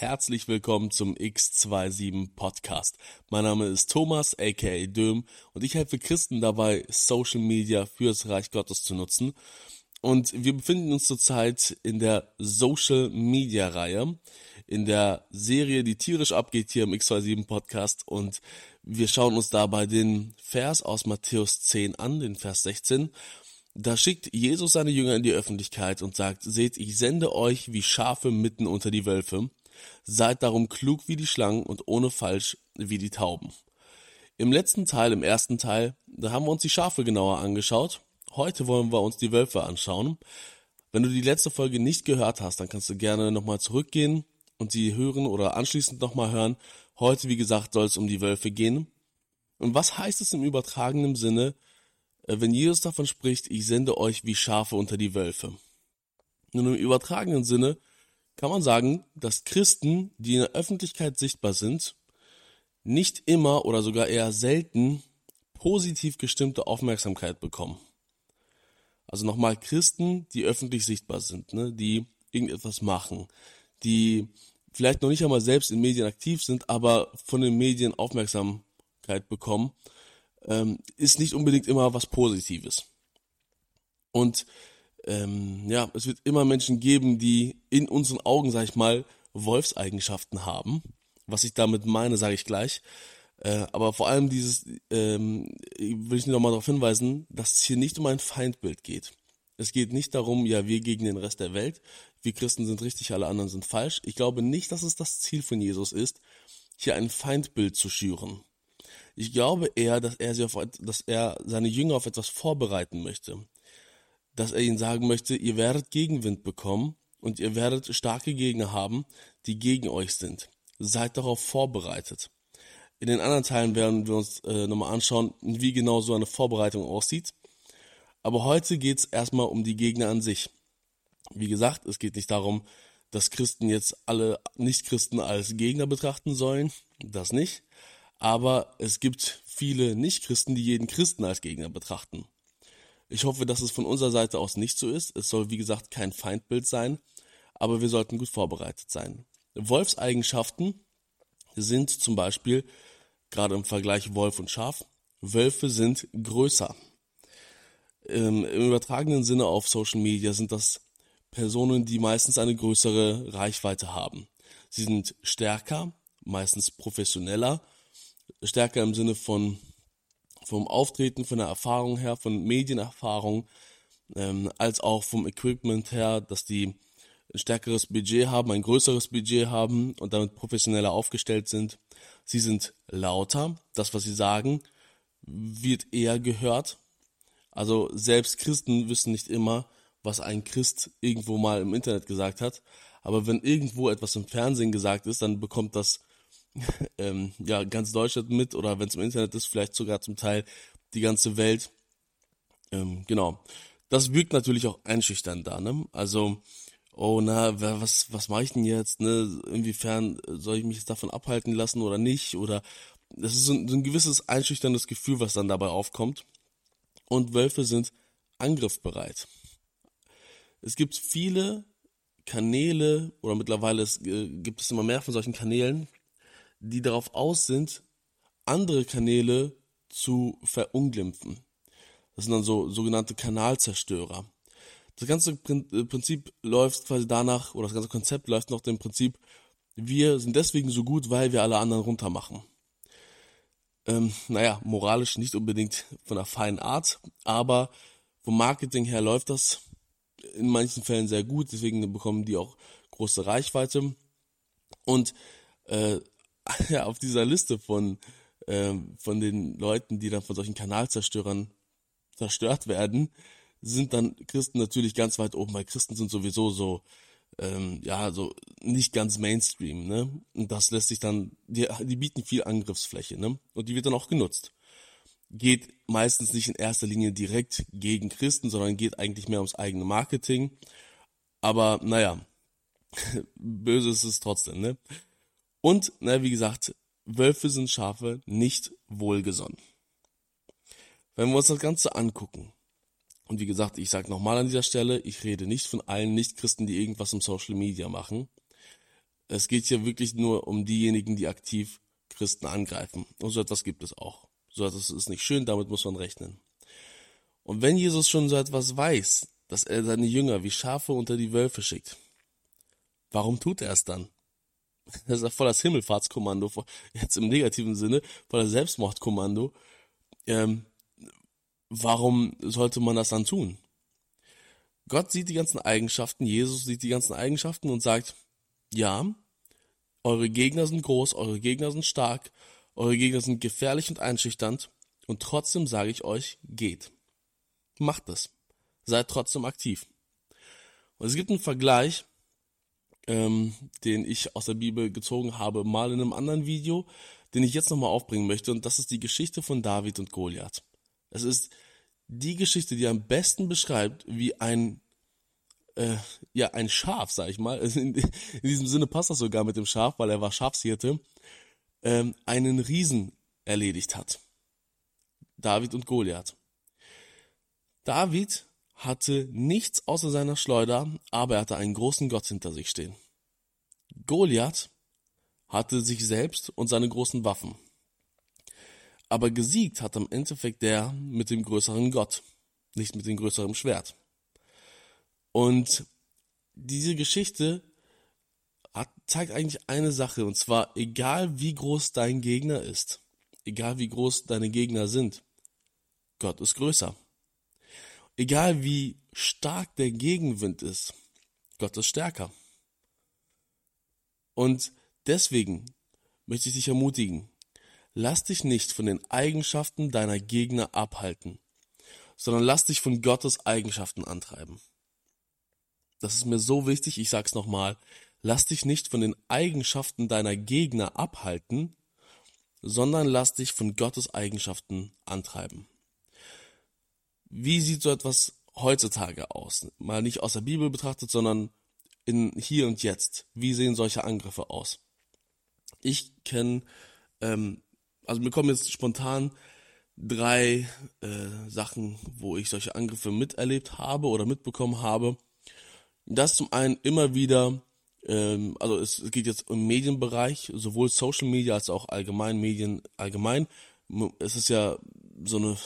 herzlich willkommen zum X27 Podcast. Mein Name ist Thomas, aka Döm, und ich helfe Christen dabei, Social Media fürs Reich Gottes zu nutzen. Und wir befinden uns zurzeit in der Social Media Reihe, in der Serie, die tierisch abgeht hier im X27 Podcast. Und wir schauen uns dabei den Vers aus Matthäus 10 an, den Vers 16. Da schickt Jesus seine Jünger in die Öffentlichkeit und sagt, seht, ich sende euch wie Schafe mitten unter die Wölfe. Seid darum klug wie die Schlangen und ohne falsch wie die Tauben. Im letzten Teil, im ersten Teil, da haben wir uns die Schafe genauer angeschaut. Heute wollen wir uns die Wölfe anschauen. Wenn du die letzte Folge nicht gehört hast, dann kannst du gerne nochmal zurückgehen und sie hören oder anschließend nochmal hören. Heute, wie gesagt, soll es um die Wölfe gehen. Und was heißt es im übertragenen Sinne, äh, wenn Jesus davon spricht, ich sende euch wie Schafe unter die Wölfe. Nun im übertragenen Sinne kann man sagen, dass Christen, die in der Öffentlichkeit sichtbar sind, nicht immer oder sogar eher selten positiv gestimmte Aufmerksamkeit bekommen. Also nochmal Christen, die öffentlich sichtbar sind, ne, die irgendetwas machen, die vielleicht noch nicht einmal selbst in Medien aktiv sind, aber von den Medien Aufmerksamkeit bekommen ähm, ist nicht unbedingt immer was Positives. Und ähm, ja, es wird immer Menschen geben, die in unseren Augen, sag ich mal, Wolfseigenschaften haben. Was ich damit meine, sage ich gleich. Äh, aber vor allem dieses, ähm, will ich nochmal darauf hinweisen, dass es hier nicht um ein Feindbild geht. Es geht nicht darum, ja, wir gegen den Rest der Welt, wir Christen sind richtig, alle anderen sind falsch. Ich glaube nicht, dass es das Ziel von Jesus ist, hier ein Feindbild zu schüren. Ich glaube eher, dass er, sie auf, dass er seine Jünger auf etwas vorbereiten möchte. Dass er ihnen sagen möchte, ihr werdet Gegenwind bekommen und ihr werdet starke Gegner haben, die gegen euch sind. Seid darauf vorbereitet. In den anderen Teilen werden wir uns äh, nochmal anschauen, wie genau so eine Vorbereitung aussieht. Aber heute geht es erstmal um die Gegner an sich. Wie gesagt, es geht nicht darum, dass Christen jetzt alle Nichtchristen als Gegner betrachten sollen. Das nicht aber es gibt viele Nichtchristen, die jeden Christen als Gegner betrachten. Ich hoffe, dass es von unserer Seite aus nicht so ist. Es soll, wie gesagt, kein Feindbild sein, aber wir sollten gut vorbereitet sein. Wolfseigenschaften sind zum Beispiel, gerade im Vergleich Wolf und Schaf, Wölfe sind größer. Ähm, Im übertragenen Sinne auf Social Media sind das Personen, die meistens eine größere Reichweite haben. Sie sind stärker, meistens professioneller stärker im Sinne von vom Auftreten, von der Erfahrung her, von Medienerfahrung, ähm, als auch vom Equipment her, dass die ein stärkeres Budget haben, ein größeres Budget haben und damit professioneller aufgestellt sind. Sie sind lauter, das, was sie sagen, wird eher gehört. Also selbst Christen wissen nicht immer, was ein Christ irgendwo mal im Internet gesagt hat. Aber wenn irgendwo etwas im Fernsehen gesagt ist, dann bekommt das ähm, ja, ganz Deutschland mit oder wenn es im Internet ist, vielleicht sogar zum Teil die ganze Welt. Ähm, genau. Das wirkt natürlich auch einschüchternd da, ne? Also, oh na, was, was mache ich denn jetzt, ne? Inwiefern soll ich mich jetzt davon abhalten lassen oder nicht? Oder das ist so ein, so ein gewisses einschüchterndes Gefühl, was dann dabei aufkommt. Und Wölfe sind angriffbereit. Es gibt viele Kanäle oder mittlerweile es, äh, gibt es immer mehr von solchen Kanälen, die darauf aus sind, andere Kanäle zu verunglimpfen. Das sind dann so sogenannte Kanalzerstörer. Das ganze äh, Prinzip läuft quasi danach, oder das ganze Konzept läuft nach dem Prinzip, wir sind deswegen so gut, weil wir alle anderen runtermachen. Ähm, naja, moralisch nicht unbedingt von einer feinen Art, aber vom Marketing her läuft das in manchen Fällen sehr gut, deswegen bekommen die auch große Reichweite. Und äh, auf dieser Liste von, ähm, von den Leuten, die dann von solchen Kanalzerstörern zerstört werden, sind dann Christen natürlich ganz weit oben, weil Christen sind sowieso so, ähm, ja, so nicht ganz Mainstream, ne? Und das lässt sich dann, die, die bieten viel Angriffsfläche, ne? Und die wird dann auch genutzt. Geht meistens nicht in erster Linie direkt gegen Christen, sondern geht eigentlich mehr ums eigene Marketing. Aber naja, böse ist es trotzdem, ne? Und, na, wie gesagt, Wölfe sind Schafe nicht wohlgesonnen. Wenn wir uns das Ganze angucken, und wie gesagt, ich sage nochmal an dieser Stelle, ich rede nicht von allen Nichtchristen, die irgendwas im Social Media machen. Es geht hier wirklich nur um diejenigen, die aktiv Christen angreifen. Und so etwas gibt es auch. So etwas ist nicht schön, damit muss man rechnen. Und wenn Jesus schon so etwas weiß, dass er seine Jünger wie Schafe unter die Wölfe schickt, warum tut er es dann? Das ist ja voll das Himmelfahrtskommando, jetzt im negativen Sinne, voll das Selbstmordkommando. Ähm, warum sollte man das dann tun? Gott sieht die ganzen Eigenschaften, Jesus sieht die ganzen Eigenschaften und sagt, ja, eure Gegner sind groß, eure Gegner sind stark, eure Gegner sind gefährlich und einschüchternd und trotzdem sage ich euch, geht. Macht es. Seid trotzdem aktiv. Und es gibt einen Vergleich, ähm, den ich aus der Bibel gezogen habe, mal in einem anderen Video, den ich jetzt nochmal aufbringen möchte, und das ist die Geschichte von David und Goliath. Es ist die Geschichte, die am besten beschreibt, wie ein äh, ja ein Schaf, sag ich mal. In, in, diesem Sinne passt das sogar mit dem Schaf, weil er war Schafshirte, ähm, einen Riesen erledigt hat. David und Goliath. David hatte nichts außer seiner Schleuder, aber er hatte einen großen Gott hinter sich stehen. Goliath hatte sich selbst und seine großen Waffen. Aber gesiegt hat am Endeffekt der mit dem größeren Gott, nicht mit dem größeren Schwert. Und diese Geschichte hat, zeigt eigentlich eine Sache, und zwar, egal wie groß dein Gegner ist, egal wie groß deine Gegner sind, Gott ist größer. Egal wie stark der Gegenwind ist, Gott ist stärker. Und deswegen möchte ich dich ermutigen, lass dich nicht von den Eigenschaften deiner Gegner abhalten, sondern lass dich von Gottes Eigenschaften antreiben. Das ist mir so wichtig, ich sag's nochmal, lass dich nicht von den Eigenschaften deiner Gegner abhalten, sondern lass dich von Gottes Eigenschaften antreiben. Wie sieht so etwas heutzutage aus? Mal nicht aus der Bibel betrachtet, sondern in hier und jetzt. Wie sehen solche Angriffe aus? Ich kenne ähm, also mir kommen jetzt spontan drei äh, Sachen, wo ich solche Angriffe miterlebt habe oder mitbekommen habe. Das zum einen immer wieder, ähm, also es geht jetzt im Medienbereich, sowohl Social Media als auch allgemein Medien allgemein. Es ist ja so eine,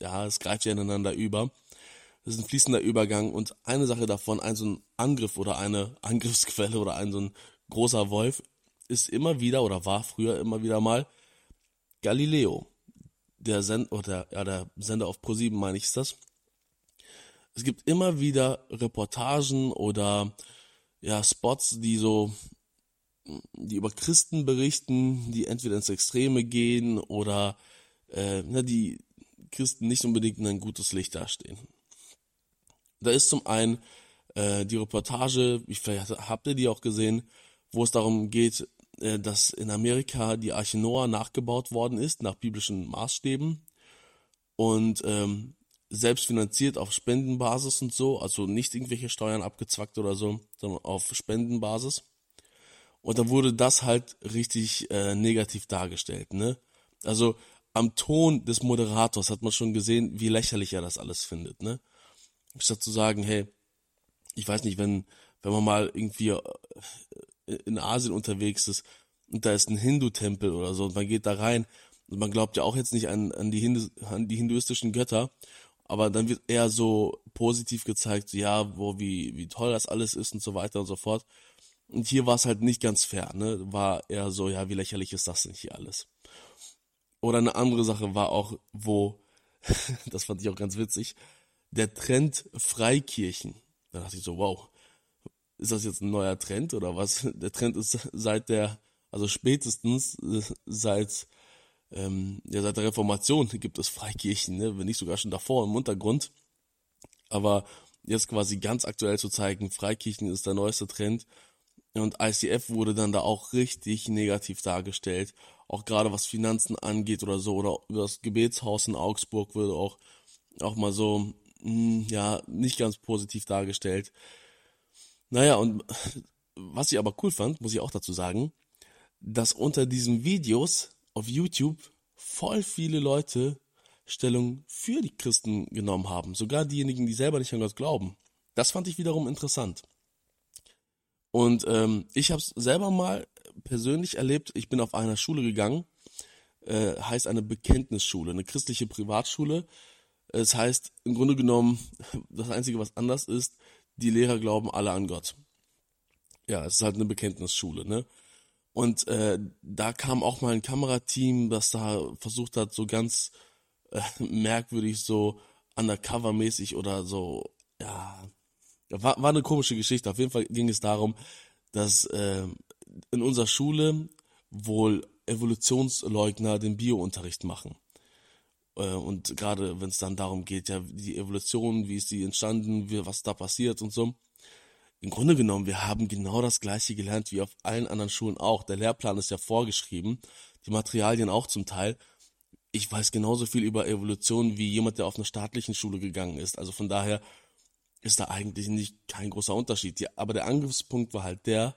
ja, es greift ja ineinander über. Es ist ein fließender Übergang und eine Sache davon, ein so ein Angriff oder eine Angriffsquelle oder ein so ein großer Wolf ist immer wieder oder war früher immer wieder mal Galileo, der Send oder ja, der Sender auf Pro7 meine ich ist das. Es gibt immer wieder Reportagen oder ja Spots, die so die über Christen berichten, die entweder ins Extreme gehen oder äh, na, die Christen nicht unbedingt in ein gutes Licht dastehen. Da ist zum einen äh, die Reportage, vielleicht habt ihr die auch gesehen, wo es darum geht, äh, dass in Amerika die Arche Noah nachgebaut worden ist, nach biblischen Maßstäben. Und ähm, selbst finanziert auf Spendenbasis und so, also nicht irgendwelche Steuern abgezwackt oder so, sondern auf Spendenbasis. Und dann wurde das halt richtig äh, negativ dargestellt, ne? Also am Ton des Moderators hat man schon gesehen, wie lächerlich er das alles findet, ne? Statt zu sagen, hey, ich weiß nicht, wenn, wenn man mal irgendwie äh, in Asien unterwegs ist und da ist ein Hindu-Tempel oder so und man geht da rein und man glaubt ja auch jetzt nicht an, an, die, Hindu, an die hinduistischen Götter, aber dann wird eher so positiv gezeigt, ja, wo, wie, wie toll das alles ist und so weiter und so fort. Und hier war es halt nicht ganz fair, ne? War eher so, ja, wie lächerlich ist das denn hier alles? Oder eine andere Sache war auch, wo, das fand ich auch ganz witzig, der Trend Freikirchen. Da dachte ich so, wow, ist das jetzt ein neuer Trend oder was? Der Trend ist seit der, also spätestens äh, seit, ähm, ja, seit der Reformation gibt es Freikirchen, ne? wenn nicht sogar schon davor im Untergrund. Aber jetzt quasi ganz aktuell zu zeigen, Freikirchen ist der neueste Trend. Und ICF wurde dann da auch richtig negativ dargestellt. Auch gerade was Finanzen angeht oder so. Oder das Gebetshaus in Augsburg wurde auch, auch mal so, mh, hm, ja, nicht ganz positiv dargestellt. Naja, und was ich aber cool fand, muss ich auch dazu sagen, dass unter diesen Videos auf YouTube voll viele Leute Stellung für die Christen genommen haben. Sogar diejenigen, die selber nicht an Gott glauben. Das fand ich wiederum interessant. Und ähm, ich habe es selber mal persönlich erlebt. Ich bin auf einer Schule gegangen, äh, heißt eine Bekenntnisschule, eine christliche Privatschule. Es heißt im Grunde genommen, das Einzige, was anders ist, die Lehrer glauben alle an Gott. Ja, es ist halt eine Bekenntnisschule, ne? Und äh, da kam auch mal ein Kamerateam, das da versucht hat, so ganz äh, merkwürdig, so undercover-mäßig oder so, ja, war, war eine komische Geschichte. Auf jeden Fall ging es darum, dass äh, in unserer Schule wohl Evolutionsleugner den Biounterricht machen. Äh, und gerade wenn es dann darum geht, ja, die Evolution, wie ist die entstanden, wie, was da passiert und so. Im Grunde genommen, wir haben genau das gleiche gelernt wie auf allen anderen Schulen auch. Der Lehrplan ist ja vorgeschrieben, die Materialien auch zum Teil. Ich weiß genauso viel über Evolution wie jemand, der auf einer staatlichen Schule gegangen ist. Also von daher ist da eigentlich nicht kein großer Unterschied. Ja, aber der Angriffspunkt war halt der,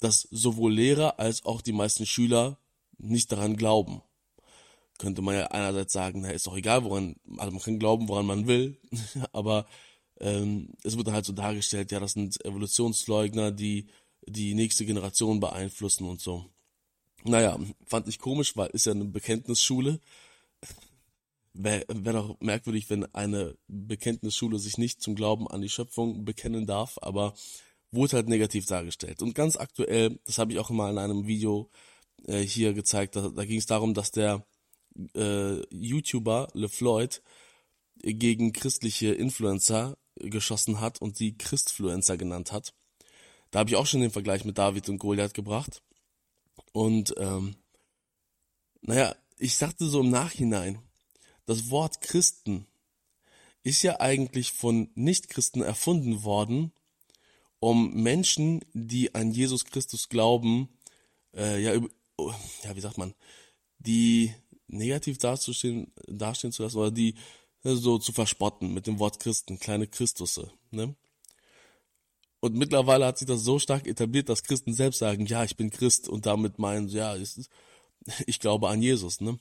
dass sowohl Lehrer als auch die meisten Schüler nicht daran glauben. Könnte man ja einerseits sagen, na, ist doch egal, woran, also man kann glauben, woran man will, aber ähm, es wird halt so dargestellt, ja, das sind Evolutionsleugner, die die nächste Generation beeinflussen und so. Naja, fand ich komisch, weil ist ja eine Bekenntnisschule. Wäre wär doch merkwürdig, wenn eine Bekenntnisschule sich nicht zum Glauben an die Schöpfung bekennen darf, aber wurde halt negativ dargestellt. Und ganz aktuell, das habe ich auch mal in einem Video äh, hier gezeigt, da, da ging es darum, dass der äh, YouTuber LeFloid gegen christliche Influencer geschossen hat und sie Christfluencer genannt hat. Da habe ich auch schon den Vergleich mit David und Goliath gebracht. Und ähm, naja, ich sagte so im Nachhinein, das Wort Christen ist ja eigentlich von Nichtchristen erfunden worden, um Menschen, die an Jesus Christus glauben, äh, ja, ja, wie sagt man, die negativ dastehen, dastehen zu lassen oder die so zu verspotten mit dem Wort Christen, kleine Christusse, ne? Und mittlerweile hat sich das so stark etabliert, dass Christen selbst sagen, ja, ich bin Christ und damit meinen, ja, ich glaube an Jesus, ne?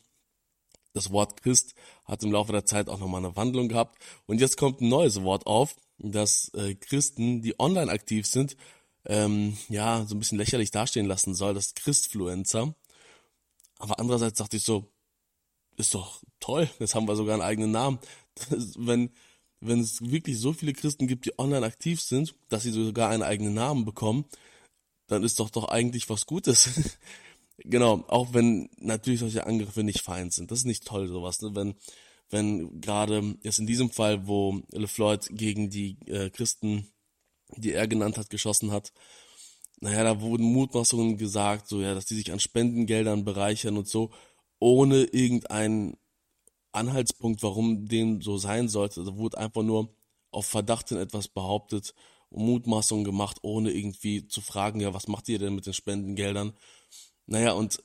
Das Wort Christ hat im Laufe der Zeit auch nochmal eine Wandlung gehabt. Und jetzt kommt ein neues Wort auf, dass äh, Christen, die online aktiv sind, ähm, ja, so ein bisschen lächerlich dastehen lassen soll, das Christfluencer. Aber andererseits dachte ich so, ist doch toll, jetzt haben wir sogar einen eigenen Namen. Das, wenn, wenn es wirklich so viele Christen gibt, die online aktiv sind, dass sie sogar einen eigenen Namen bekommen, dann ist doch doch eigentlich was Gutes. Genau, auch wenn natürlich solche Angriffe nicht fein sind. Das ist nicht toll, sowas, ne? Wenn, wenn gerade jetzt in diesem Fall, wo LeFloid gegen die äh, Christen, die er genannt hat, geschossen hat, naja, da wurden Mutmaßungen gesagt, so ja, dass die sich an Spendengeldern bereichern und so, ohne irgendeinen Anhaltspunkt, warum dem so sein sollte. Da wurde einfach nur auf Verdacht hin etwas behauptet und Mutmaßungen gemacht, ohne irgendwie zu fragen, ja, was macht ihr denn mit den Spendengeldern? Naja, und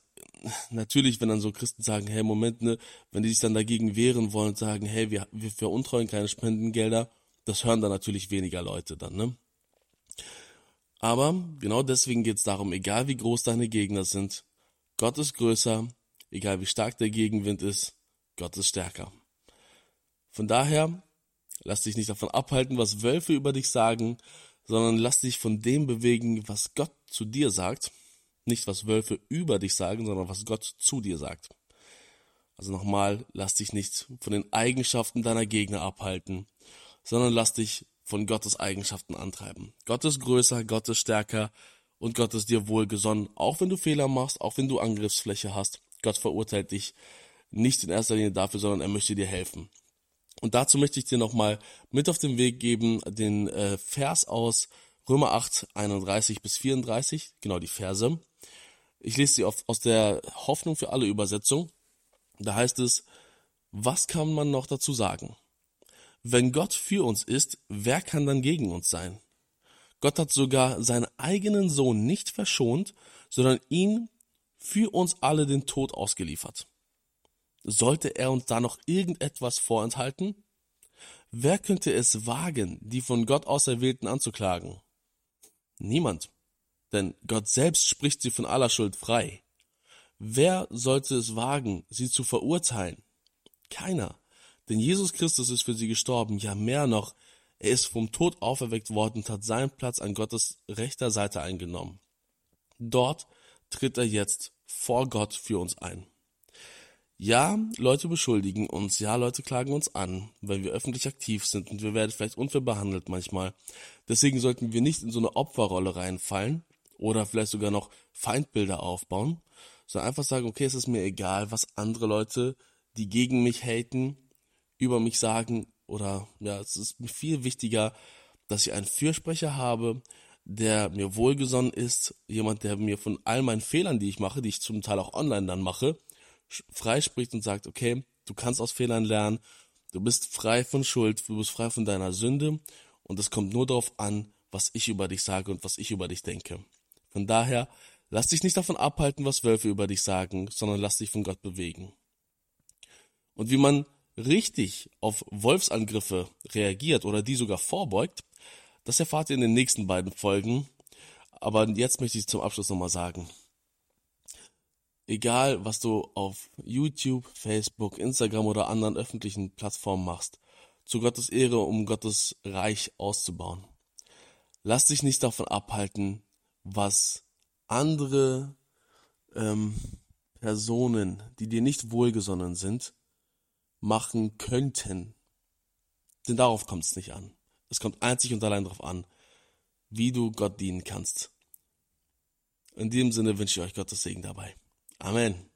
natürlich, wenn dann so Christen sagen, hey, Moment, ne, wenn die sich dann dagegen wehren wollen und sagen, hey, wir, wir veruntreuen keine Spendengelder, das hören dann natürlich weniger Leute dann, ne? Aber genau deswegen geht es darum, egal wie groß deine Gegner sind, Gott ist größer, egal wie stark der Gegenwind ist, Gott ist stärker. Von daher, lass dich nicht davon abhalten, was Wölfe über dich sagen, sondern lass dich von dem bewegen, was Gott zu dir sagt nicht, was Wölfe über dich sagen, sondern was Gott zu dir sagt. Also nochmal, lass dich nicht von den Eigenschaften deiner Gegner abhalten, sondern lass dich von Gottes Eigenschaften antreiben. Gott ist größer, Gott ist stärker und Gott ist dir wohlgesonnen, auch wenn du Fehler machst, auch wenn du Angriffsfläche hast. Gott verurteilt dich nicht in erster Linie dafür, sondern er möchte dir helfen. Und dazu möchte ich dir nochmal mit auf den Weg geben, den äh, Vers aus Römer 8, 31 bis 34, genau die Verse. Ich lese sie aus der Hoffnung für alle Übersetzung. Da heißt es, was kann man noch dazu sagen? Wenn Gott für uns ist, wer kann dann gegen uns sein? Gott hat sogar seinen eigenen Sohn nicht verschont, sondern ihn für uns alle den Tod ausgeliefert. Sollte er uns da noch irgendetwas vorenthalten? Wer könnte es wagen, die von Gott Auserwählten anzuklagen? Niemand denn Gott selbst spricht sie von aller Schuld frei. Wer sollte es wagen, sie zu verurteilen? Keiner. Denn Jesus Christus ist für sie gestorben, ja mehr noch, Er ist vom Tod auferweckt worden und hat seinen Platz an Gottes rechter Seite eingenommen. Dort tritt er jetzt vor Gott für uns ein. Ja, Leute beschuldigen uns, ja, Leute klagen uns an, wenn wir öffentlich aktiv sind und wir werden vielleicht unfair behandelt manchmal. Deswegen sollten wir nicht in so eine Opferrolle reinfallen oder vielleicht sogar noch Feindbilder aufbauen, sondern einfach sagen, okay, es ist mir egal, was andere Leute, die gegen mich haten, über mich sagen oder ja, es ist mir viel wichtiger, dass ich einen Fürsprecher habe, der mir wohlgesonnen ist, jemand, der mir von all meinen Fehlern, die ich mache, die ich zum Teil auch online dann mache, freispricht und sagt, okay, du kannst aus Fehlern lernen, du bist frei von Schuld, du bist frei von deiner Sünde und es kommt nur darauf an, was ich über dich sage und was ich über dich denke. Von daher, lass dich nicht davon abhalten, was Wölfe über dich sagen, sondern lass dich von Gott bewegen. Und wie man richtig auf Wolfsangriffe reagiert oder die sogar vorbeugt, das erfahrt ihr in den nächsten beiden Folgen. Aber jetzt möchte ich zum Abschluss nochmal sagen egal was du auf YouTube, Facebook, Instagram oder anderen öffentlichen Plattformen machst, zu Gottes Ehre, um Gottes Reich auszubauen. Lass dich nicht davon abhalten, was andere ähm, Personen, die dir nicht wohlgesonnen sind, machen könnten. Denn darauf kommt es nicht an. Es kommt einzig und allein darauf an, wie du Gott dienen kannst. In diesem Sinne wünsche ich euch Gottes Segen dabei. Amen.